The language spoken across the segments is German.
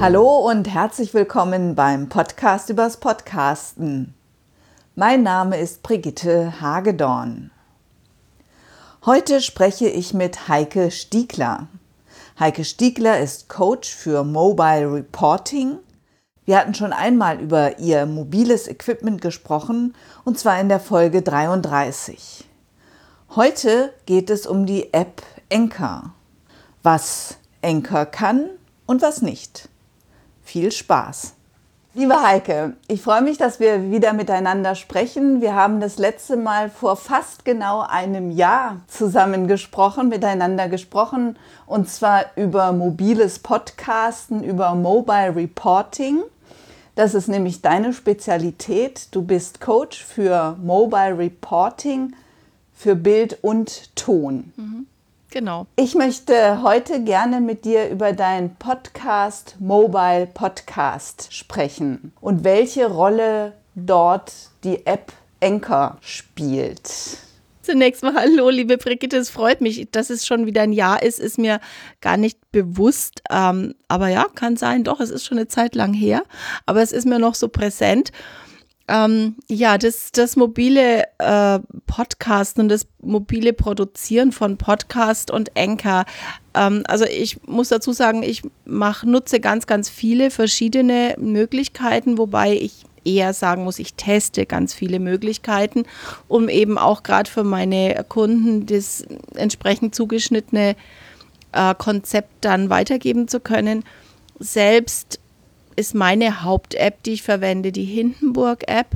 Hallo und herzlich willkommen beim Podcast übers Podcasten. Mein Name ist Brigitte Hagedorn. Heute spreche ich mit Heike Stiegler. Heike Stiegler ist Coach für Mobile Reporting. Wir hatten schon einmal über ihr mobiles Equipment gesprochen, und zwar in der Folge 33. Heute geht es um die App Anchor. Was Anchor kann und was nicht. Viel Spaß! Liebe Heike, ich freue mich, dass wir wieder miteinander sprechen. Wir haben das letzte Mal vor fast genau einem Jahr zusammen gesprochen, miteinander gesprochen, und zwar über mobiles Podcasten, über Mobile Reporting. Das ist nämlich deine Spezialität. Du bist Coach für Mobile Reporting, für Bild und Ton. Mhm. Genau. Ich möchte heute gerne mit dir über deinen Podcast Mobile Podcast sprechen und welche Rolle dort die App Anchor spielt. Zunächst mal hallo, liebe Brigitte, es freut mich, dass es schon wieder ein Jahr ist, ist mir gar nicht bewusst. Ähm, aber ja, kann sein, doch, es ist schon eine Zeit lang her, aber es ist mir noch so präsent. Ähm, ja, das, das mobile äh, Podcasten und das mobile Produzieren von Podcast und Anchor. Ähm, also ich muss dazu sagen, ich mach, nutze ganz, ganz viele verschiedene Möglichkeiten, wobei ich eher sagen muss, ich teste ganz viele Möglichkeiten, um eben auch gerade für meine Kunden das entsprechend zugeschnittene äh, Konzept dann weitergeben zu können. Selbst ist meine Haupt-App, die ich verwende, die Hindenburg-App.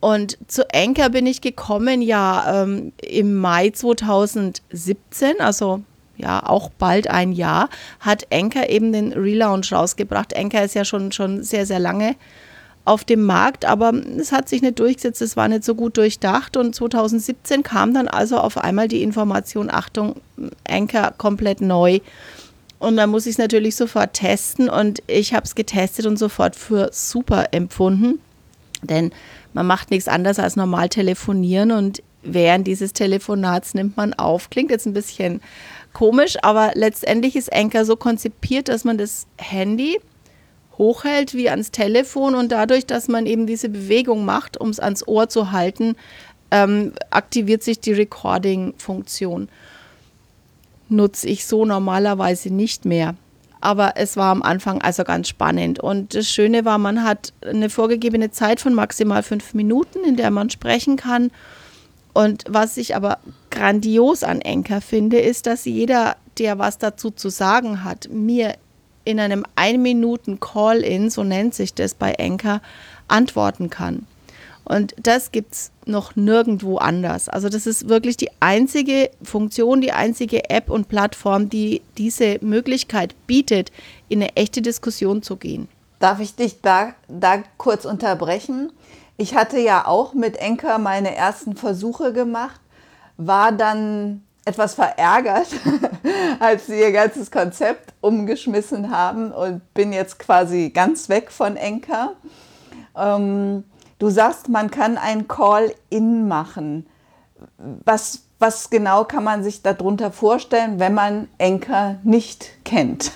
Und zu Anchor bin ich gekommen ja ähm, im Mai 2017, also ja auch bald ein Jahr, hat Anchor eben den Relaunch rausgebracht. Anchor ist ja schon, schon sehr, sehr lange auf dem Markt, aber es hat sich nicht durchgesetzt, es war nicht so gut durchdacht und 2017 kam dann also auf einmal die Information, Achtung, Anchor komplett neu. Und dann muss ich es natürlich sofort testen und ich habe es getestet und sofort für super empfunden. Denn man macht nichts anderes als normal telefonieren und während dieses Telefonats nimmt man auf. Klingt jetzt ein bisschen komisch, aber letztendlich ist Anchor so konzipiert, dass man das Handy hochhält wie ans Telefon und dadurch, dass man eben diese Bewegung macht, um es ans Ohr zu halten, ähm, aktiviert sich die Recording-Funktion nutze ich so normalerweise nicht mehr. Aber es war am Anfang also ganz spannend. Und das Schöne war, man hat eine vorgegebene Zeit von maximal fünf Minuten, in der man sprechen kann. Und was ich aber grandios an Enker finde, ist, dass jeder, der was dazu zu sagen hat, mir in einem ein Minuten Call-in, so nennt sich das bei Enker, antworten kann. Und das gibt es noch nirgendwo anders. Also das ist wirklich die einzige Funktion, die einzige App und Plattform, die diese Möglichkeit bietet, in eine echte Diskussion zu gehen. Darf ich dich da, da kurz unterbrechen? Ich hatte ja auch mit Enker meine ersten Versuche gemacht, war dann etwas verärgert, als sie ihr ganzes Konzept umgeschmissen haben und bin jetzt quasi ganz weg von Enker. Ähm, Du sagst, man kann ein Call-in machen. Was, was genau kann man sich darunter vorstellen, wenn man Enker nicht kennt?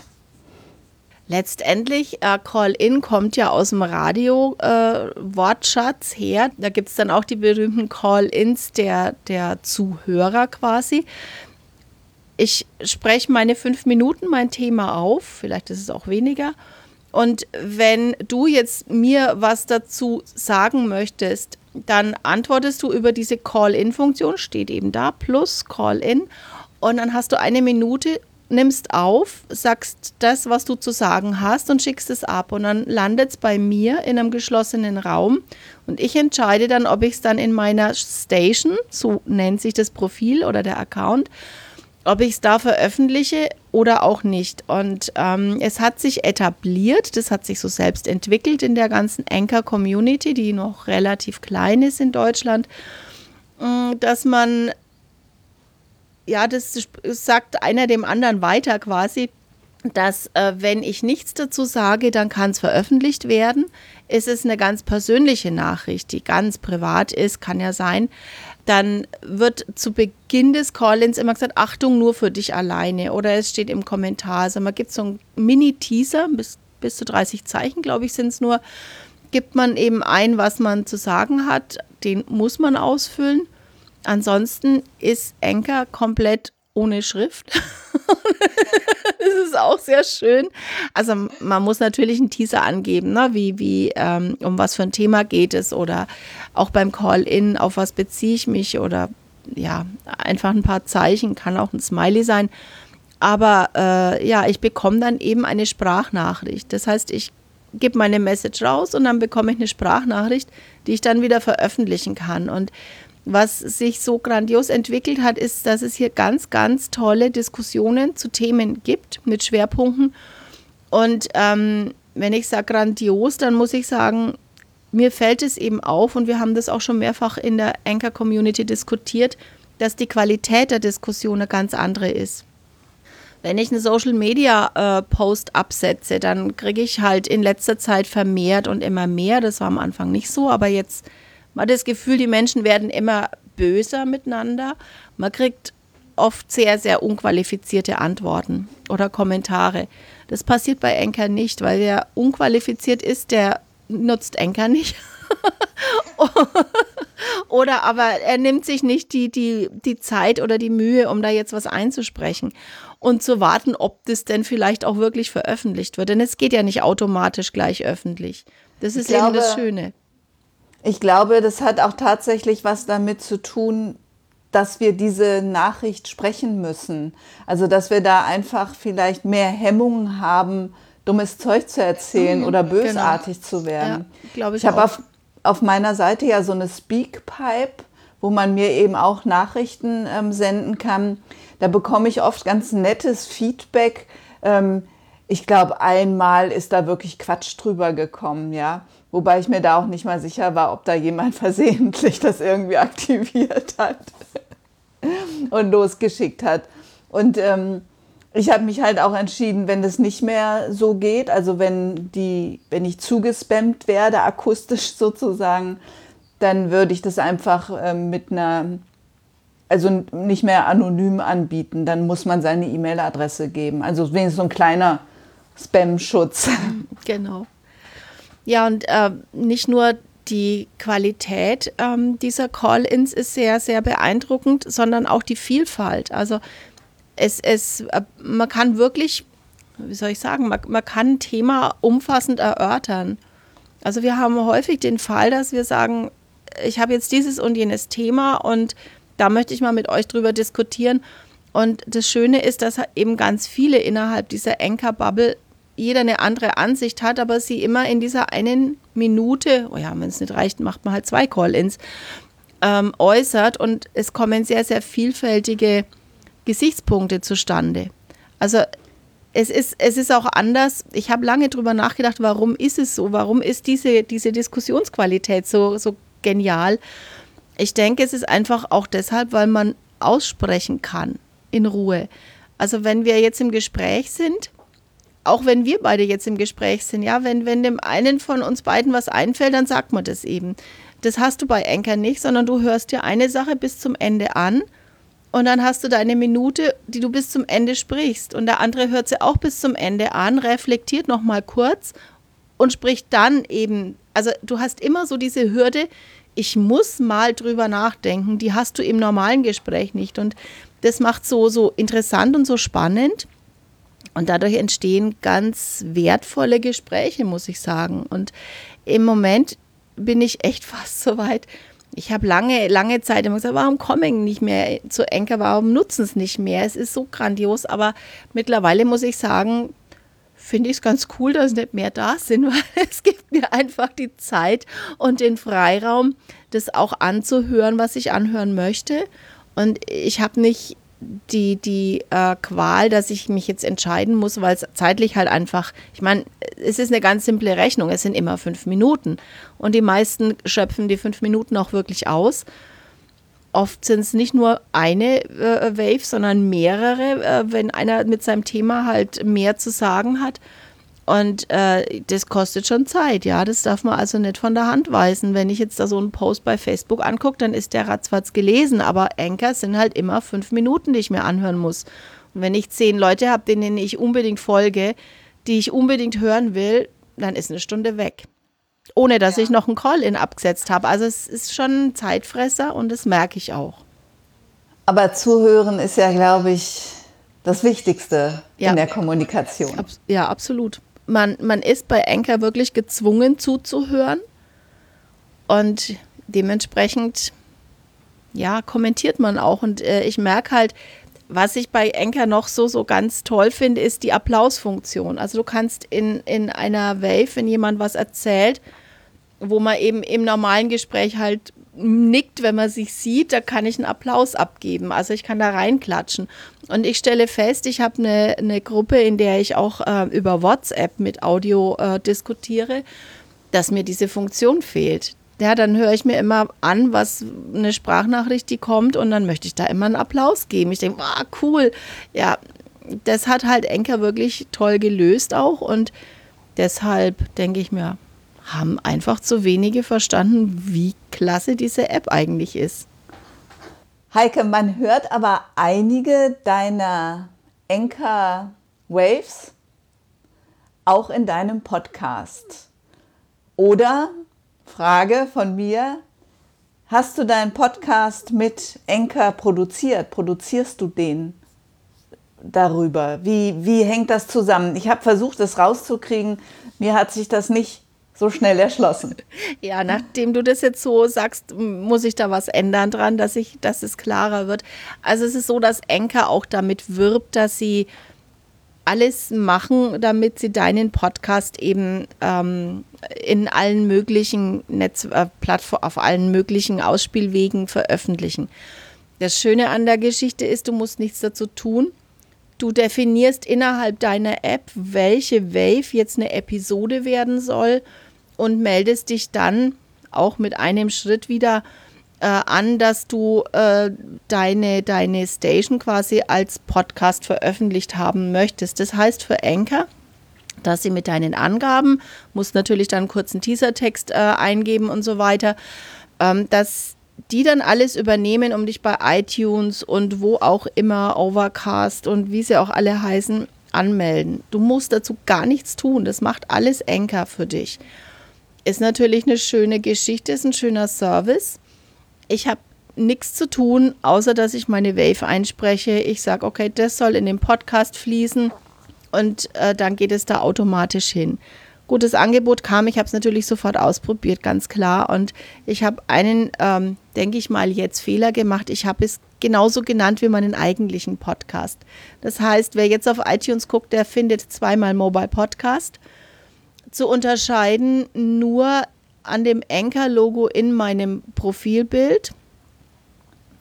Letztendlich, äh, Call-in kommt ja aus dem Radio-Wortschatz äh, her. Da gibt es dann auch die berühmten Call-ins der, der Zuhörer quasi. Ich spreche meine fünf Minuten mein Thema auf, vielleicht ist es auch weniger, und wenn du jetzt mir was dazu sagen möchtest, dann antwortest du über diese Call-in-Funktion, steht eben da, plus Call-in. Und dann hast du eine Minute, nimmst auf, sagst das, was du zu sagen hast und schickst es ab. Und dann landet es bei mir in einem geschlossenen Raum. Und ich entscheide dann, ob ich es dann in meiner Station, so nennt sich das Profil oder der Account, ob ich es da veröffentliche oder auch nicht. Und ähm, es hat sich etabliert, das hat sich so selbst entwickelt in der ganzen Anchor-Community, die noch relativ klein ist in Deutschland, äh, dass man, ja, das sagt einer dem anderen weiter quasi, dass äh, wenn ich nichts dazu sage, dann kann es veröffentlicht werden. Es ist eine ganz persönliche Nachricht, die ganz privat ist, kann ja sein dann wird zu Beginn des Call-ins immer gesagt, Achtung, nur für dich alleine. Oder es steht im Kommentar, also man gibt so einen Mini-Teaser, bis bis zu 30 Zeichen, glaube ich, sind es nur, gibt man eben ein, was man zu sagen hat. Den muss man ausfüllen. Ansonsten ist Anchor komplett ohne Schrift. das ist auch sehr schön. Also man muss natürlich einen Teaser angeben, ne? wie, wie ähm, um was für ein Thema geht es oder auch beim Call-in, auf was beziehe ich mich oder ja, einfach ein paar Zeichen, kann auch ein Smiley sein. Aber äh, ja, ich bekomme dann eben eine Sprachnachricht. Das heißt, ich gebe meine Message raus und dann bekomme ich eine Sprachnachricht, die ich dann wieder veröffentlichen kann. Und was sich so grandios entwickelt hat, ist, dass es hier ganz, ganz tolle Diskussionen zu Themen gibt mit Schwerpunkten. Und ähm, wenn ich sage grandios, dann muss ich sagen, mir fällt es eben auf, und wir haben das auch schon mehrfach in der Anchor-Community diskutiert, dass die Qualität der Diskussion eine ganz andere ist. Wenn ich einen Social Media äh, Post absetze, dann kriege ich halt in letzter Zeit vermehrt und immer mehr. Das war am Anfang nicht so, aber jetzt man hat das Gefühl, die Menschen werden immer böser miteinander. Man kriegt oft sehr, sehr unqualifizierte Antworten oder Kommentare. Das passiert bei Enker nicht, weil wer unqualifiziert ist, der nutzt Enker nicht. oder aber er nimmt sich nicht die, die, die Zeit oder die Mühe, um da jetzt was einzusprechen und zu warten, ob das denn vielleicht auch wirklich veröffentlicht wird. Denn es geht ja nicht automatisch gleich öffentlich. Das ist glaube, eben das Schöne. Ich glaube, das hat auch tatsächlich was damit zu tun, dass wir diese Nachricht sprechen müssen. Also, dass wir da einfach vielleicht mehr Hemmungen haben, dummes Zeug zu erzählen mhm, oder genau. bösartig genau. zu werden. Ja, ich. Ich habe auf, auf meiner Seite ja so eine Speakpipe, wo man mir eben auch Nachrichten ähm, senden kann. Da bekomme ich oft ganz nettes Feedback. Ähm, ich glaube, einmal ist da wirklich Quatsch drüber gekommen, ja. Wobei ich mir da auch nicht mal sicher war, ob da jemand versehentlich das irgendwie aktiviert hat und losgeschickt hat. Und ähm, ich habe mich halt auch entschieden, wenn das nicht mehr so geht, also wenn die, wenn ich zugespammt werde, akustisch sozusagen, dann würde ich das einfach ähm, mit einer, also nicht mehr anonym anbieten. Dann muss man seine E-Mail-Adresse geben. Also wenigstens so ein kleiner Spam-Schutz. Genau. Ja, und äh, nicht nur die Qualität ähm, dieser Call-ins ist sehr, sehr beeindruckend, sondern auch die Vielfalt. Also es, es, äh, man kann wirklich, wie soll ich sagen, man, man kann ein Thema umfassend erörtern. Also wir haben häufig den Fall, dass wir sagen, ich habe jetzt dieses und jenes Thema und da möchte ich mal mit euch drüber diskutieren. Und das Schöne ist, dass eben ganz viele innerhalb dieser Anchor-Bubble jeder eine andere Ansicht hat, aber sie immer in dieser einen Minute, oh ja, wenn es nicht reicht, macht man halt zwei Call-ins, ähm, äußert und es kommen sehr, sehr vielfältige Gesichtspunkte zustande. Also es ist, es ist auch anders. Ich habe lange darüber nachgedacht, warum ist es so? Warum ist diese, diese Diskussionsqualität so, so genial? Ich denke, es ist einfach auch deshalb, weil man aussprechen kann in Ruhe. Also wenn wir jetzt im Gespräch sind, auch wenn wir beide jetzt im Gespräch sind, ja, wenn, wenn dem einen von uns beiden was einfällt, dann sagt man das eben. Das hast du bei Enker nicht, sondern du hörst dir eine Sache bis zum Ende an und dann hast du deine Minute, die du bis zum Ende sprichst. Und der andere hört sie auch bis zum Ende an, reflektiert nochmal kurz und spricht dann eben. Also du hast immer so diese Hürde, ich muss mal drüber nachdenken, die hast du im normalen Gespräch nicht. Und das macht so, so interessant und so spannend. Und dadurch entstehen ganz wertvolle Gespräche, muss ich sagen. Und im Moment bin ich echt fast so weit. Ich habe lange, lange Zeit immer gesagt, warum komme ich nicht mehr zu Enker, warum nutzen es nicht mehr? Es ist so grandios, aber mittlerweile muss ich sagen, finde ich es ganz cool, dass nicht mehr da sind, weil es gibt mir einfach die Zeit und den Freiraum, das auch anzuhören, was ich anhören möchte. Und ich habe nicht die, die äh, Qual, dass ich mich jetzt entscheiden muss, weil es zeitlich halt einfach, ich meine, es ist eine ganz simple Rechnung, es sind immer fünf Minuten und die meisten schöpfen die fünf Minuten auch wirklich aus. Oft sind es nicht nur eine äh, Wave, sondern mehrere, äh, wenn einer mit seinem Thema halt mehr zu sagen hat. Und äh, das kostet schon Zeit, ja. Das darf man also nicht von der Hand weisen. Wenn ich jetzt da so einen Post bei Facebook angucke, dann ist der ratzfatz gelesen. Aber Anchor sind halt immer fünf Minuten, die ich mir anhören muss. Und wenn ich zehn Leute habe, denen ich unbedingt folge, die ich unbedingt hören will, dann ist eine Stunde weg. Ohne dass ja. ich noch einen Call-In abgesetzt habe. Also es ist schon ein Zeitfresser und das merke ich auch. Aber zuhören ist ja, glaube ich, das Wichtigste ja. in der Kommunikation. Ja, absolut. Man, man ist bei Anchor wirklich gezwungen zuzuhören und dementsprechend ja, kommentiert man auch. Und äh, ich merke halt, was ich bei Enker noch so, so ganz toll finde, ist die Applausfunktion. Also du kannst in, in einer Wave, wenn jemand was erzählt, wo man eben im normalen Gespräch halt nickt, wenn man sich sieht, da kann ich einen Applaus abgeben. Also ich kann da reinklatschen. Und ich stelle fest, ich habe eine, eine Gruppe, in der ich auch äh, über WhatsApp mit Audio äh, diskutiere, dass mir diese Funktion fehlt ja, dann höre ich mir immer an, was eine Sprachnachricht, die kommt und dann möchte ich da immer einen Applaus geben. Ich denke, wow, cool. Ja, das hat halt Enker wirklich toll gelöst auch und deshalb denke ich mir, haben einfach zu wenige verstanden, wie klasse diese App eigentlich ist. Heike, man hört aber einige deiner Enker Waves auch in deinem Podcast. Oder Frage von mir. Hast du deinen Podcast mit Enker produziert? Produzierst du den darüber? Wie, wie hängt das zusammen? Ich habe versucht, das rauszukriegen. Mir hat sich das nicht so schnell erschlossen. Ja, nachdem du das jetzt so sagst, muss ich da was ändern dran, dass, ich, dass es klarer wird. Also es ist so, dass Enker auch damit wirbt, dass sie alles machen, damit sie deinen Podcast eben ähm, in allen möglichen Netz, äh, auf allen möglichen Ausspielwegen veröffentlichen. Das Schöne an der Geschichte ist, du musst nichts dazu tun. Du definierst innerhalb deiner App, welche Wave jetzt eine Episode werden soll und meldest dich dann auch mit einem Schritt wieder äh, an, dass du äh, deine, deine Station quasi als Podcast veröffentlicht haben möchtest. Das heißt für Anchor, dass sie mit deinen Angaben, musst natürlich dann einen kurzen Teasertext äh, eingeben und so weiter, ähm, dass die dann alles übernehmen, um dich bei iTunes und wo auch immer, Overcast und wie sie auch alle heißen, anmelden. Du musst dazu gar nichts tun. Das macht alles Anchor für dich. Ist natürlich eine schöne Geschichte, ist ein schöner Service ich habe nichts zu tun, außer dass ich meine Wave einspreche. Ich sage, okay, das soll in den Podcast fließen und äh, dann geht es da automatisch hin. Gutes Angebot kam, ich habe es natürlich sofort ausprobiert, ganz klar. Und ich habe einen, ähm, denke ich mal, jetzt Fehler gemacht. Ich habe es genauso genannt wie meinen eigentlichen Podcast. Das heißt, wer jetzt auf iTunes guckt, der findet zweimal Mobile Podcast. Zu unterscheiden nur an dem Anchor-Logo in meinem Profilbild.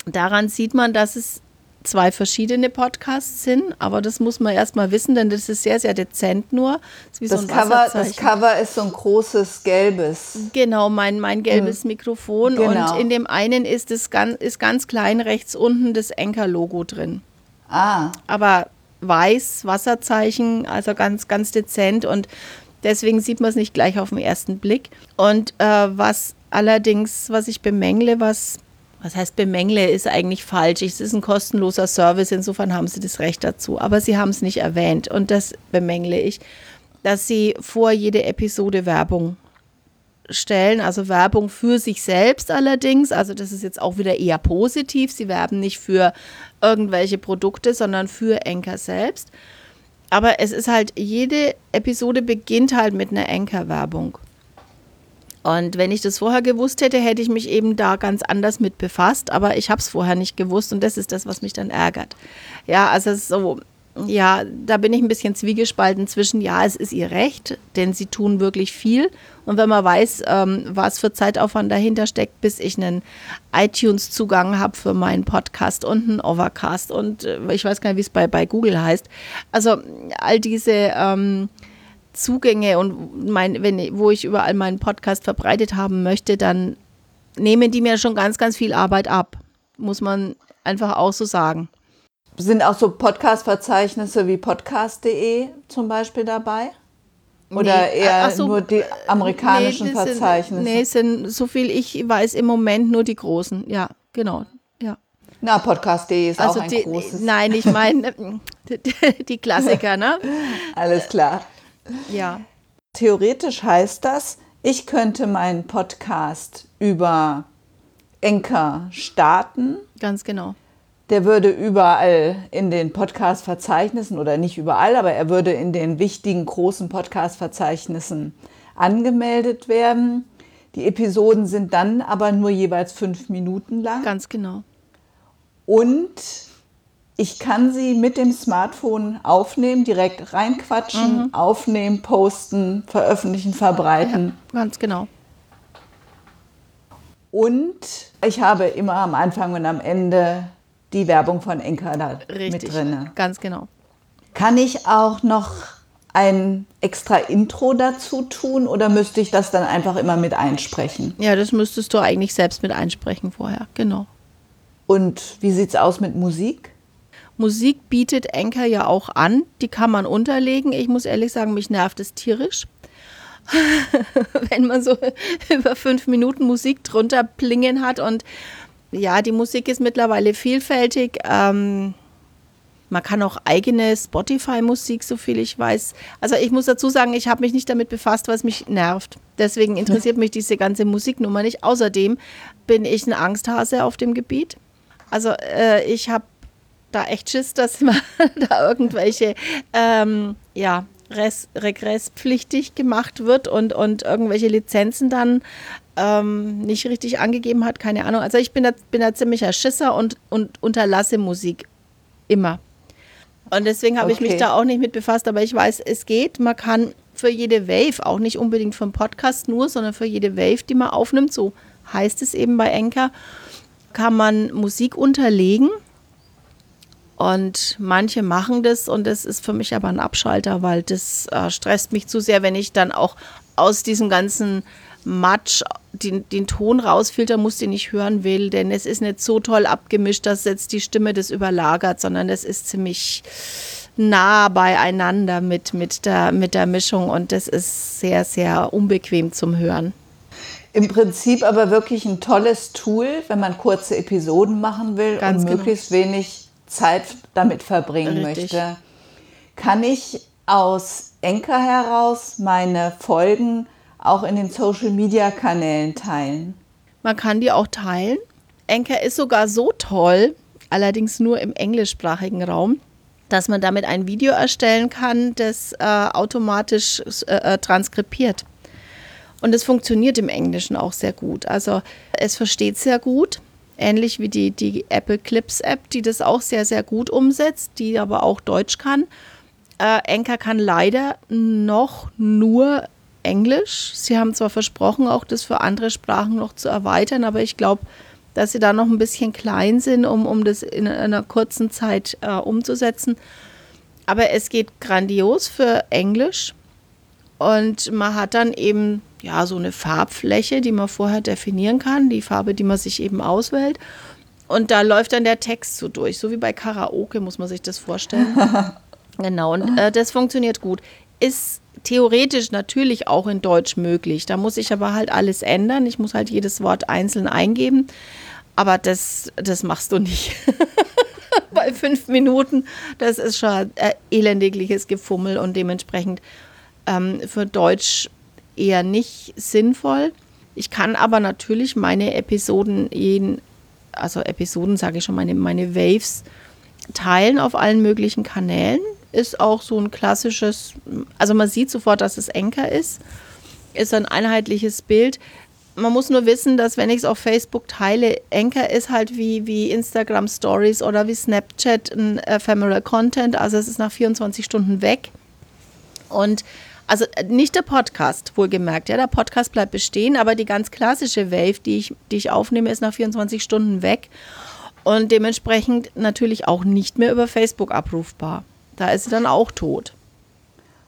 Daran sieht man, dass es zwei verschiedene Podcasts sind, aber das muss man erstmal wissen, denn das ist sehr, sehr dezent nur. Das, das, so Cover, das, Cover, ist so ein großes gelbes. Genau, mein, mein gelbes mhm. Mikrofon genau. und in dem einen ist, es ganz, ist ganz klein rechts unten das Anchor-Logo drin. Ah. Aber weiß, Wasserzeichen, also ganz, ganz dezent und Deswegen sieht man es nicht gleich auf den ersten Blick. Und äh, was allerdings, was ich bemängle, was, was heißt bemängle, ist eigentlich falsch. Es ist ein kostenloser Service, insofern haben sie das Recht dazu. Aber sie haben es nicht erwähnt und das bemängle ich, dass sie vor jede Episode Werbung stellen, also Werbung für sich selbst allerdings. Also das ist jetzt auch wieder eher positiv. Sie werben nicht für irgendwelche Produkte, sondern für Enker selbst. Aber es ist halt, jede Episode beginnt halt mit einer Anchor-Werbung. Und wenn ich das vorher gewusst hätte, hätte ich mich eben da ganz anders mit befasst. Aber ich habe es vorher nicht gewusst und das ist das, was mich dann ärgert. Ja, also so, ja, da bin ich ein bisschen zwiegespalten zwischen, ja, es ist ihr Recht, denn sie tun wirklich viel. Und wenn man weiß, ähm, was für Zeitaufwand dahinter steckt, bis ich einen iTunes-Zugang habe für meinen Podcast und einen Overcast und äh, ich weiß gar nicht, wie es bei, bei Google heißt. Also all diese ähm, Zugänge und mein, wenn, wo ich überall meinen Podcast verbreitet haben möchte, dann nehmen die mir schon ganz, ganz viel Arbeit ab. Muss man einfach auch so sagen. Sind auch so Podcast-Verzeichnisse wie podcast.de zum Beispiel dabei? Oder nee, eher so, nur die amerikanischen nee, Verzeichnisse? Sind, nee, sind, so viel ich weiß, im Moment nur die großen. Ja, genau. Ja. Na, podcast.de ist also auch ein die, großes. Nein, ich meine die Klassiker, ne? Alles klar. Ja. Theoretisch heißt das, ich könnte meinen Podcast über Enker starten. Ganz genau. Der würde überall in den Podcast-Verzeichnissen oder nicht überall, aber er würde in den wichtigen großen Podcast-Verzeichnissen angemeldet werden. Die Episoden sind dann aber nur jeweils fünf Minuten lang. Ganz genau. Und ich kann sie mit dem Smartphone aufnehmen, direkt reinquatschen, mhm. aufnehmen, posten, veröffentlichen, verbreiten. Ja, ganz genau. Und ich habe immer am Anfang und am Ende die Werbung von Enka da Richtig, mit drin. Ganz genau. Kann ich auch noch ein extra Intro dazu tun oder müsste ich das dann einfach immer mit einsprechen? Ja, das müsstest du eigentlich selbst mit einsprechen vorher, genau. Und wie sieht es aus mit Musik? Musik bietet Enker ja auch an, die kann man unterlegen. Ich muss ehrlich sagen, mich nervt es tierisch. Wenn man so über fünf Minuten Musik drunter plingen hat und ja, die Musik ist mittlerweile vielfältig. Ähm, man kann auch eigene Spotify-Musik, so viel ich weiß. Also ich muss dazu sagen, ich habe mich nicht damit befasst, was mich nervt. Deswegen interessiert mich diese ganze Musiknummer nicht. Außerdem bin ich ein Angsthase auf dem Gebiet. Also äh, ich habe da echt Schiss, dass man da irgendwelche ähm, ja, regresspflichtig gemacht wird und, und irgendwelche Lizenzen dann ähm, nicht richtig angegeben hat, keine Ahnung. Also ich bin da, bin da ziemlicher Schisser und, und unterlasse Musik immer. Und deswegen habe okay. ich mich da auch nicht mit befasst, aber ich weiß, es geht. Man kann für jede Wave, auch nicht unbedingt für einen Podcast nur, sondern für jede Wave, die man aufnimmt, so heißt es eben bei Enker, kann man Musik unterlegen. Und manche machen das und das ist für mich aber ein Abschalter, weil das äh, stresst mich zu sehr, wenn ich dann auch aus diesem ganzen Matsch den, den Ton rausfiltern muss, den ich hören will, denn es ist nicht so toll abgemischt, dass jetzt die Stimme das überlagert, sondern es ist ziemlich nah beieinander mit, mit, der, mit der Mischung und das ist sehr, sehr unbequem zum Hören. Im Prinzip aber wirklich ein tolles Tool, wenn man kurze Episoden machen will Ganz und genau. möglichst wenig Zeit damit verbringen Richtig. möchte. Kann ich aus Enker heraus meine Folgen auch in den Social-Media-Kanälen teilen? Man kann die auch teilen. Enker ist sogar so toll, allerdings nur im englischsprachigen Raum, dass man damit ein Video erstellen kann, das äh, automatisch äh, äh transkribiert. Und es funktioniert im Englischen auch sehr gut. Also es versteht sehr gut, ähnlich wie die, die Apple Clips App, die das auch sehr, sehr gut umsetzt, die aber auch Deutsch kann. Äh, Enker kann leider noch nur Englisch. Sie haben zwar versprochen, auch das für andere Sprachen noch zu erweitern, aber ich glaube, dass sie da noch ein bisschen klein sind, um, um das in einer kurzen Zeit äh, umzusetzen. Aber es geht grandios für Englisch und man hat dann eben ja so eine Farbfläche, die man vorher definieren kann, die Farbe, die man sich eben auswählt. Und da läuft dann der Text so durch, so wie bei Karaoke muss man sich das vorstellen. genau, und äh, das funktioniert gut. Ist theoretisch natürlich auch in Deutsch möglich. Da muss ich aber halt alles ändern. Ich muss halt jedes Wort einzeln eingeben. Aber das, das machst du nicht. Bei fünf Minuten, das ist schon ein elendigliches Gefummel und dementsprechend ähm, für Deutsch eher nicht sinnvoll. Ich kann aber natürlich meine Episoden, jeden, also Episoden sage ich schon, meine, meine Waves teilen auf allen möglichen Kanälen ist auch so ein klassisches, also man sieht sofort, dass es Enker ist, ist ein einheitliches Bild. Man muss nur wissen, dass wenn ich es auf Facebook teile, Enker ist halt wie, wie Instagram Stories oder wie Snapchat ein Ephemeral Content, also es ist nach 24 Stunden weg. Und also nicht der Podcast, wohlgemerkt, ja, der Podcast bleibt bestehen, aber die ganz klassische Wave, die ich, die ich aufnehme, ist nach 24 Stunden weg und dementsprechend natürlich auch nicht mehr über Facebook abrufbar. Da ist sie dann auch tot.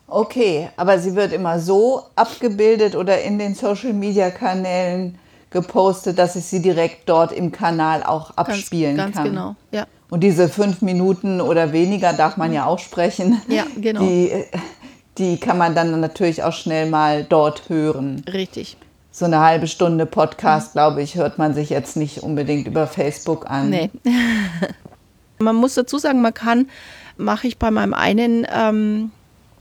Okay, aber sie wird immer so abgebildet oder in den Social-Media-Kanälen gepostet, dass ich sie direkt dort im Kanal auch abspielen ganz, ganz kann. Ganz genau, ja. Und diese fünf Minuten oder weniger darf man ja auch sprechen. Ja, genau. Die, die kann man dann natürlich auch schnell mal dort hören. Richtig. So eine halbe Stunde Podcast, glaube ich, hört man sich jetzt nicht unbedingt über Facebook an. Nee. man muss dazu sagen, man kann mache ich bei meinem einen ähm,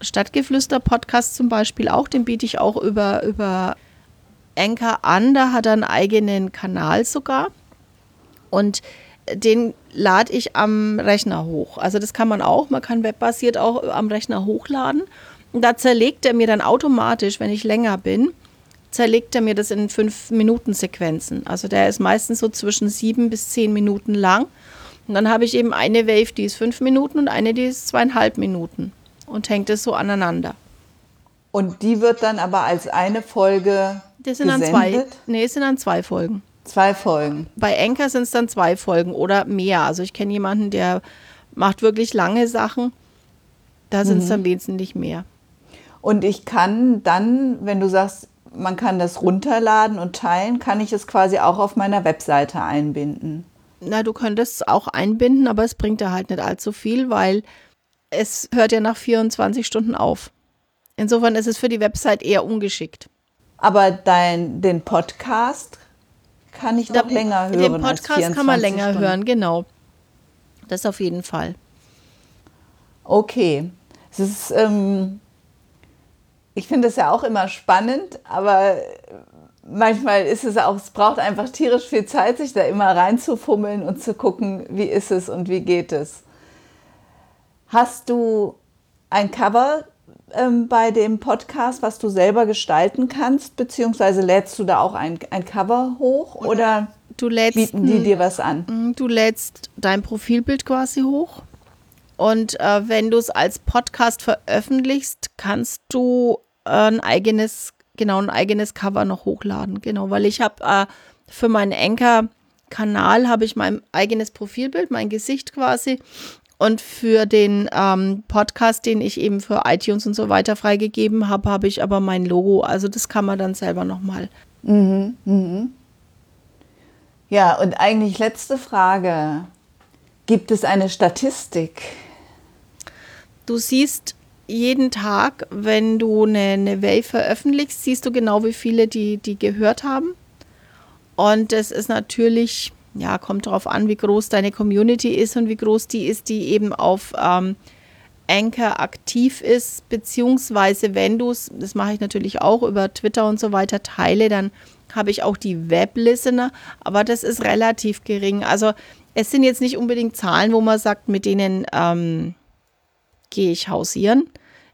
Stadtgeflüster-Podcast zum Beispiel auch, den biete ich auch über, über Anchor an. Da hat er einen eigenen Kanal sogar. Und den lade ich am Rechner hoch. Also das kann man auch. Man kann webbasiert auch am Rechner hochladen. Und da zerlegt er mir dann automatisch, wenn ich länger bin, zerlegt er mir das in fünf Minuten Sequenzen. Also der ist meistens so zwischen sieben bis zehn Minuten lang. Und dann habe ich eben eine Wave, die ist fünf Minuten und eine, die ist zweieinhalb Minuten und hängt es so aneinander. Und die wird dann aber als eine Folge das sind gesendet? dann zwei. Nee, es sind dann zwei Folgen. Zwei Folgen. Bei Enker sind es dann zwei Folgen oder mehr. Also ich kenne jemanden, der macht wirklich lange Sachen. Da sind es mhm. dann wesentlich mehr. Und ich kann dann, wenn du sagst, man kann das runterladen und teilen, kann ich es quasi auch auf meiner Webseite einbinden. Na, du könntest es auch einbinden, aber es bringt da halt nicht allzu viel, weil es hört ja nach 24 Stunden auf. Insofern ist es für die Website eher ungeschickt. Aber dein, den Podcast kann ich noch länger hören. Den Podcast kann man länger Stunden. hören, genau. Das auf jeden Fall. Okay. Es ist, ähm, ich finde es ja auch immer spannend, aber manchmal ist es auch, es braucht einfach tierisch viel Zeit, sich da immer reinzufummeln und zu gucken, wie ist es und wie geht es. Hast du ein Cover ähm, bei dem Podcast, was du selber gestalten kannst, beziehungsweise lädst du da auch ein, ein Cover hoch oder lädst, bieten die dir was an? Mm, du lädst dein Profilbild quasi hoch und äh, wenn du es als Podcast veröffentlichst, kannst du äh, ein eigenes, genau ein eigenes Cover noch hochladen. Genau, weil ich habe äh, für meinen Anchor-Kanal habe ich mein eigenes Profilbild, mein Gesicht quasi und für den ähm, Podcast, den ich eben für iTunes und so weiter freigegeben habe, habe ich aber mein Logo. Also das kann man dann selber nochmal. Mhm, mhm. Ja, und eigentlich letzte Frage. Gibt es eine Statistik? Du siehst jeden Tag, wenn du eine, eine Wave veröffentlichst, siehst du genau, wie viele die, die gehört haben. Und das ist natürlich ja, kommt darauf an, wie groß deine Community ist und wie groß die ist, die eben auf ähm, Anchor aktiv ist, beziehungsweise wenn du es, das mache ich natürlich auch über Twitter und so weiter, teile, dann habe ich auch die Web-Listener, aber das ist relativ gering. Also es sind jetzt nicht unbedingt Zahlen, wo man sagt, mit denen ähm, gehe ich hausieren.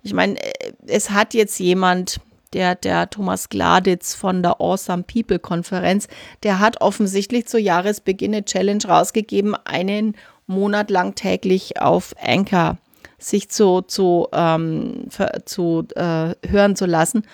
Ich meine, äh, es hat jetzt jemand der, der Thomas Gladitz von der Awesome People Konferenz, der hat offensichtlich zu Jahresbeginn Challenge rausgegeben, einen Monat lang täglich auf Anchor sich zu, zu, ähm, zu äh, hören zu lassen.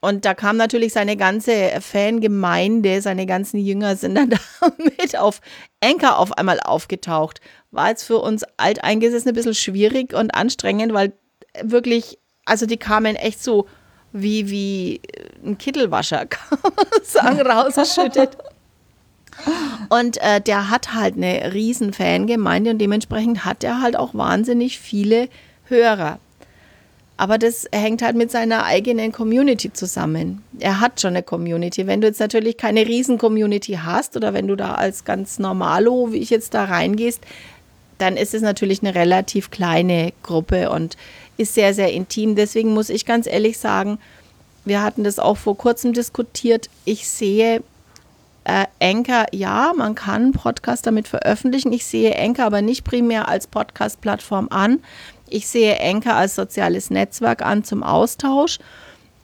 Und da kam natürlich seine ganze Fangemeinde, seine ganzen Jünger sind dann damit auf Anchor auf einmal aufgetaucht. War jetzt für uns Alteingesessene ein bisschen schwierig und anstrengend, weil wirklich, also die kamen echt so wie, wie ein Kittelwascher, kann man sagen, rausschüttet. Und äh, der hat halt eine riesen Fangemeinde und dementsprechend hat er halt auch wahnsinnig viele Hörer. Aber das hängt halt mit seiner eigenen Community zusammen. Er hat schon eine Community. Wenn du jetzt natürlich keine riesen Community hast oder wenn du da als ganz normalo, wie ich jetzt da reingehst, dann ist es natürlich eine relativ kleine Gruppe und ist sehr, sehr intim. Deswegen muss ich ganz ehrlich sagen, wir hatten das auch vor kurzem diskutiert. Ich sehe äh, Anchor, ja, man kann Podcast damit veröffentlichen. Ich sehe Anchor aber nicht primär als Podcast-Plattform an. Ich sehe Anchor als soziales Netzwerk an zum Austausch.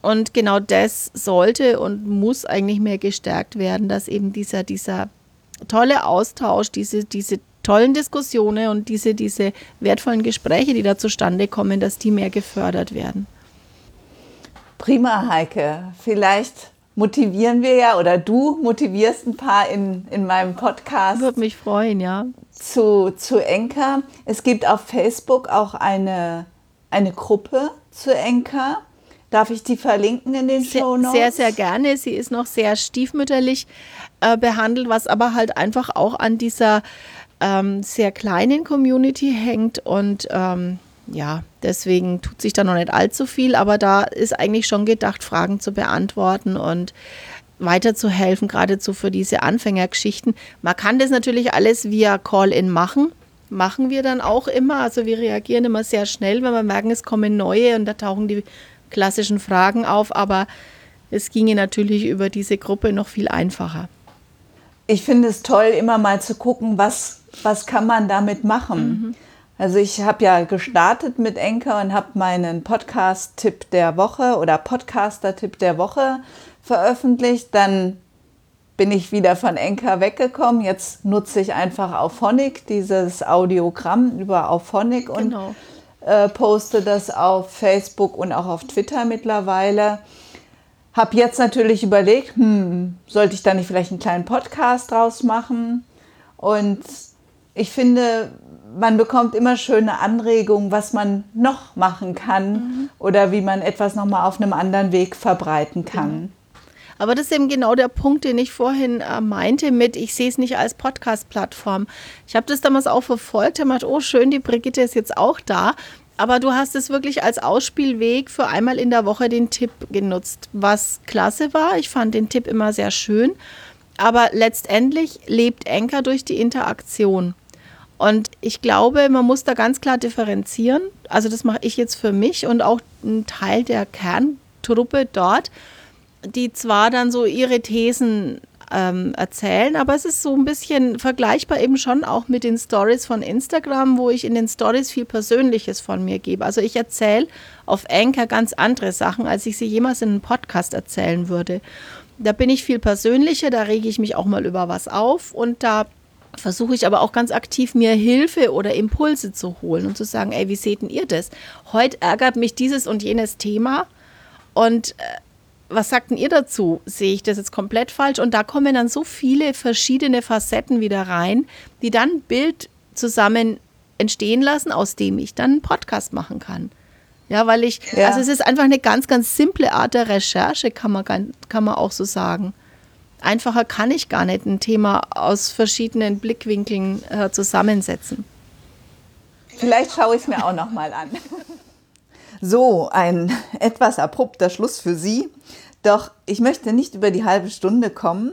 Und genau das sollte und muss eigentlich mehr gestärkt werden, dass eben dieser, dieser tolle Austausch, diese, diese tollen Diskussionen und diese, diese wertvollen Gespräche, die da zustande kommen, dass die mehr gefördert werden. Prima, Heike. Vielleicht motivieren wir ja oder du motivierst ein paar in, in meinem Podcast. Würde mich freuen, ja. Zu, zu Enka. Es gibt auf Facebook auch eine, eine Gruppe zu Enka. Darf ich die verlinken in den Show Notes? Sehr, sehr gerne. Sie ist noch sehr stiefmütterlich äh, behandelt, was aber halt einfach auch an dieser ähm, sehr kleinen Community hängt und ähm, ja, deswegen tut sich da noch nicht allzu viel, aber da ist eigentlich schon gedacht, Fragen zu beantworten und weiterzuhelfen, geradezu für diese Anfängergeschichten. Man kann das natürlich alles via Call-in machen. machen wir dann auch immer. Also wir reagieren immer sehr schnell, wenn wir merken, es kommen neue und da tauchen die klassischen Fragen auf. Aber es ginge natürlich über diese Gruppe noch viel einfacher. Ich finde es toll, immer mal zu gucken, was, was kann man damit machen. Mhm. Also ich habe ja gestartet mit Enker und habe meinen Podcast-Tipp der Woche oder Podcaster-Tipp der Woche veröffentlicht. Dann bin ich wieder von Enker weggekommen. Jetzt nutze ich einfach Auphonic, dieses Audiogramm über Auphonic und genau. äh, poste das auf Facebook und auch auf Twitter mittlerweile. Habe jetzt natürlich überlegt, hm, sollte ich da nicht vielleicht einen kleinen Podcast draus machen? Und ich finde, man bekommt immer schöne Anregungen, was man noch machen kann mhm. oder wie man etwas nochmal auf einem anderen Weg verbreiten kann. Mhm. Aber das ist eben genau der Punkt, den ich vorhin äh, meinte mit, ich sehe es nicht als Podcast-Plattform. Ich habe das damals auch verfolgt, habe gedacht, oh schön, die Brigitte ist jetzt auch da. Aber du hast es wirklich als Ausspielweg für einmal in der Woche den Tipp genutzt, was klasse war. Ich fand den Tipp immer sehr schön. Aber letztendlich lebt Enker durch die Interaktion. Und ich glaube, man muss da ganz klar differenzieren. Also das mache ich jetzt für mich und auch ein Teil der Kerntruppe dort, die zwar dann so ihre Thesen ähm, erzählen, aber es ist so ein bisschen vergleichbar eben schon auch mit den Stories von Instagram, wo ich in den Stories viel Persönliches von mir gebe. Also ich erzähle auf Anchor ganz andere Sachen, als ich sie jemals in einem Podcast erzählen würde. Da bin ich viel persönlicher, da rege ich mich auch mal über was auf und da versuche ich aber auch ganz aktiv mir Hilfe oder Impulse zu holen und zu sagen, ey, wie seht denn ihr das? Heute ärgert mich dieses und jenes Thema und äh, was sagt denn ihr dazu? Sehe ich das jetzt komplett falsch? Und da kommen dann so viele verschiedene Facetten wieder rein, die dann ein Bild zusammen entstehen lassen, aus dem ich dann einen Podcast machen kann. Ja, weil ich, ja. also es ist einfach eine ganz, ganz simple Art der Recherche, kann man, kann man auch so sagen einfacher kann ich gar nicht ein Thema aus verschiedenen Blickwinkeln äh, zusammensetzen. Vielleicht schaue ich es mir auch noch mal an. So, ein etwas abrupter Schluss für Sie. Doch ich möchte nicht über die halbe Stunde kommen.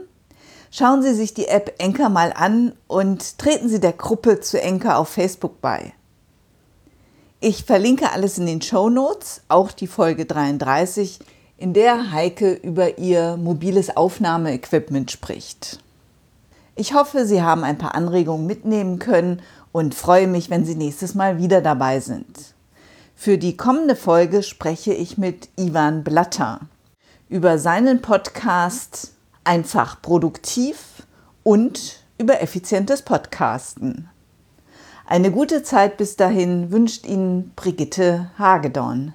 Schauen Sie sich die App Enker mal an und treten Sie der Gruppe zu Enker auf Facebook bei. Ich verlinke alles in den Show Notes, auch die Folge 33 in der Heike über ihr mobiles Aufnahmeequipment spricht. Ich hoffe, Sie haben ein paar Anregungen mitnehmen können und freue mich, wenn Sie nächstes Mal wieder dabei sind. Für die kommende Folge spreche ich mit Ivan Blatter über seinen Podcast Einfach produktiv und über effizientes Podcasten. Eine gute Zeit bis dahin wünscht Ihnen Brigitte Hagedorn.